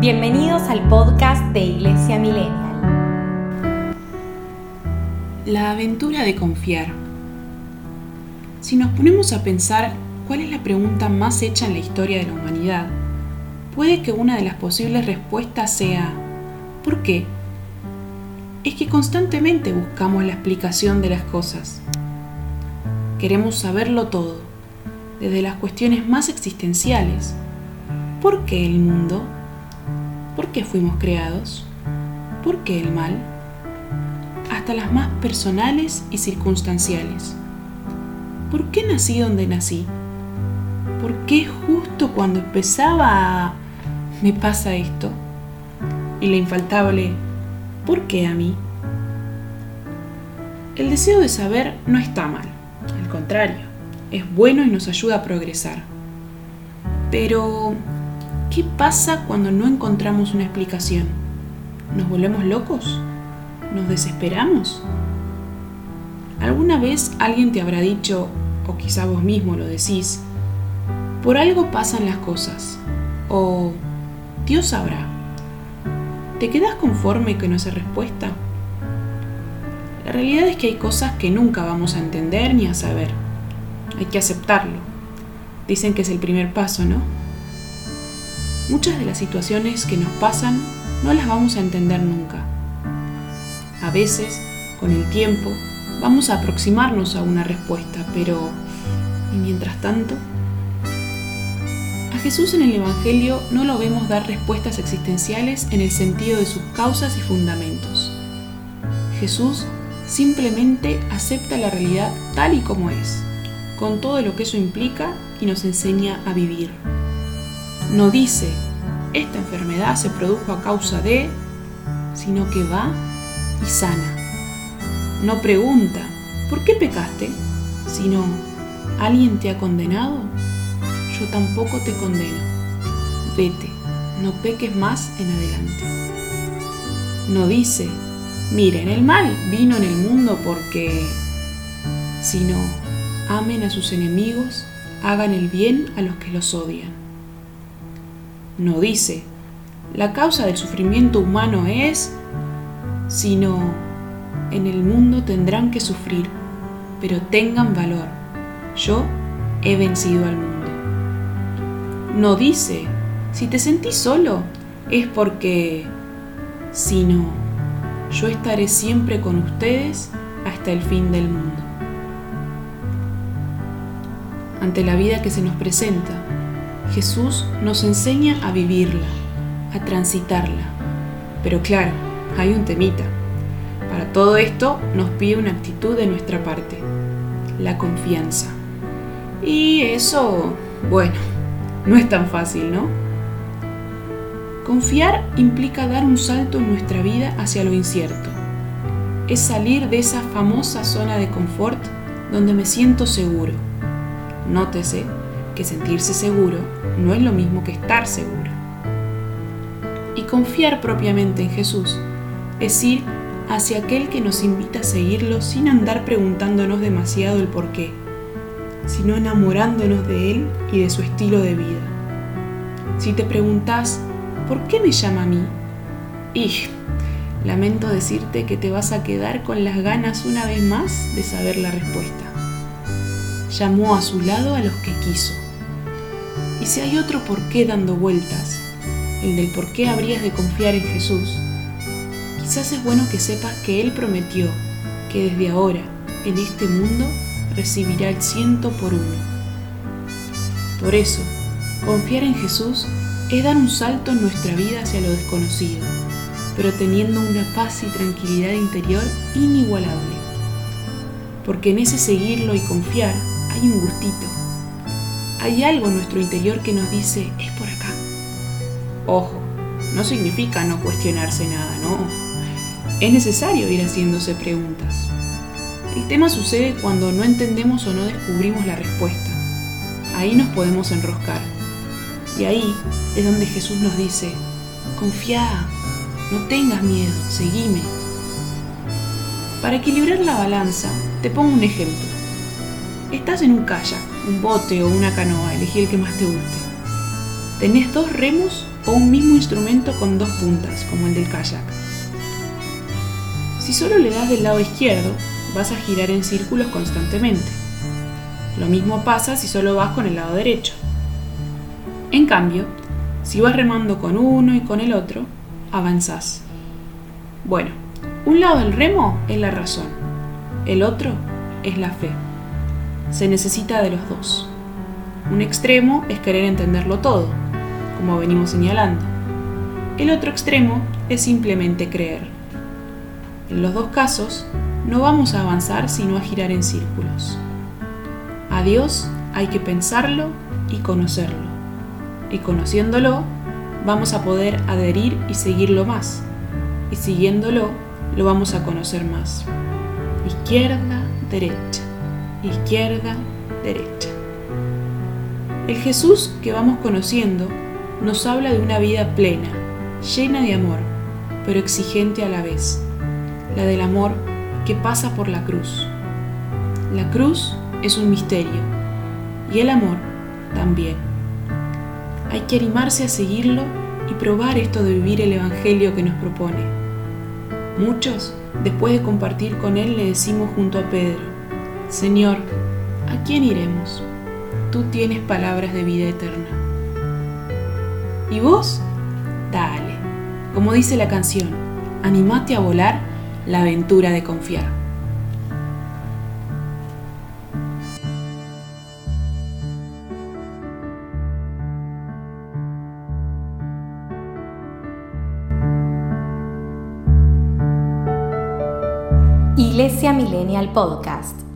Bienvenidos al podcast de Iglesia Millennial. La aventura de confiar. Si nos ponemos a pensar cuál es la pregunta más hecha en la historia de la humanidad, puede que una de las posibles respuestas sea ¿por qué? Es que constantemente buscamos la explicación de las cosas. Queremos saberlo todo, desde las cuestiones más existenciales. ¿Por qué el mundo? ¿Por qué fuimos creados? ¿Por qué el mal? Hasta las más personales y circunstanciales. ¿Por qué nací donde nací? ¿Por qué justo cuando empezaba me pasa esto? Y la infaltable, ¿por qué a mí? El deseo de saber no está mal, al contrario, es bueno y nos ayuda a progresar. Pero, ¿qué pasa cuando no encontramos una explicación? ¿Nos volvemos locos? ¿Nos desesperamos? ¿Alguna vez alguien te habrá dicho, o quizá vos mismo lo decís, por algo pasan las cosas, o Dios sabrá? ¿Te quedas conforme no se respuesta? La realidad es que hay cosas que nunca vamos a entender ni a saber. Hay que aceptarlo. Dicen que es el primer paso, ¿no? Muchas de las situaciones que nos pasan no las vamos a entender nunca. A veces, con el tiempo, vamos a aproximarnos a una respuesta, pero ¿y mientras tanto? A Jesús en el Evangelio no lo vemos dar respuestas existenciales en el sentido de sus causas y fundamentos. Jesús simplemente acepta la realidad tal y como es, con todo lo que eso implica y nos enseña a vivir. No dice, esta enfermedad se produjo a causa de, sino que va y sana. No pregunta, ¿por qué pecaste? Sino, ¿alguien te ha condenado? Yo tampoco te condeno. Vete, no peques más en adelante. No dice, miren, el mal vino en el mundo porque, sino, amen a sus enemigos, hagan el bien a los que los odian. No dice, la causa del sufrimiento humano es, sino, en el mundo tendrán que sufrir, pero tengan valor. Yo he vencido al mundo. No dice, si te sentís solo, es porque, sino, yo estaré siempre con ustedes hasta el fin del mundo. Ante la vida que se nos presenta, Jesús nos enseña a vivirla, a transitarla. Pero claro, hay un temita. Para todo esto nos pide una actitud de nuestra parte, la confianza. Y eso, bueno, no es tan fácil, ¿no? Confiar implica dar un salto en nuestra vida hacia lo incierto. Es salir de esa famosa zona de confort donde me siento seguro. Nótese que sentirse seguro no es lo mismo que estar seguro. Y confiar propiamente en Jesús es ir hacia aquel que nos invita a seguirlo sin andar preguntándonos demasiado el por qué, sino enamorándonos de Él y de su estilo de vida. Si te preguntas, ¿por qué me llama a mí? Y lamento decirte que te vas a quedar con las ganas una vez más de saber la respuesta. Llamó a su lado a los que quiso. Y si hay otro por qué dando vueltas, el del por qué habrías de confiar en Jesús, quizás es bueno que sepas que Él prometió que desde ahora, en este mundo, recibirá el ciento por uno. Por eso, confiar en Jesús es dar un salto en nuestra vida hacia lo desconocido, pero teniendo una paz y tranquilidad interior inigualable. Porque en ese seguirlo y confiar hay un gustito. Hay algo en nuestro interior que nos dice, es por acá. Ojo, no significa no cuestionarse nada, no. Es necesario ir haciéndose preguntas. El tema sucede cuando no entendemos o no descubrimos la respuesta. Ahí nos podemos enroscar. Y ahí es donde Jesús nos dice, confía, no tengas miedo, seguime. Para equilibrar la balanza, te pongo un ejemplo. Estás en un kayak, un bote o una canoa, elegí el que más te guste. Tenés dos remos o un mismo instrumento con dos puntas, como el del kayak. Si solo le das del lado izquierdo, vas a girar en círculos constantemente. Lo mismo pasa si solo vas con el lado derecho. En cambio, si vas remando con uno y con el otro, avanzás. Bueno, un lado del remo es la razón, el otro es la fe. Se necesita de los dos. Un extremo es querer entenderlo todo, como venimos señalando. El otro extremo es simplemente creer. En los dos casos, no vamos a avanzar sino a girar en círculos. A Dios hay que pensarlo y conocerlo. Y conociéndolo, vamos a poder adherir y seguirlo más. Y siguiéndolo, lo vamos a conocer más. Izquierda, derecha. Izquierda, derecha. El Jesús que vamos conociendo nos habla de una vida plena, llena de amor, pero exigente a la vez. La del amor que pasa por la cruz. La cruz es un misterio y el amor también. Hay que animarse a seguirlo y probar esto de vivir el Evangelio que nos propone. Muchos, después de compartir con Él, le decimos junto a Pedro, Señor, ¿a quién iremos? Tú tienes palabras de vida eterna. ¿Y vos? Dale, como dice la canción, animate a volar la aventura de confiar. Iglesia Millennial Podcast.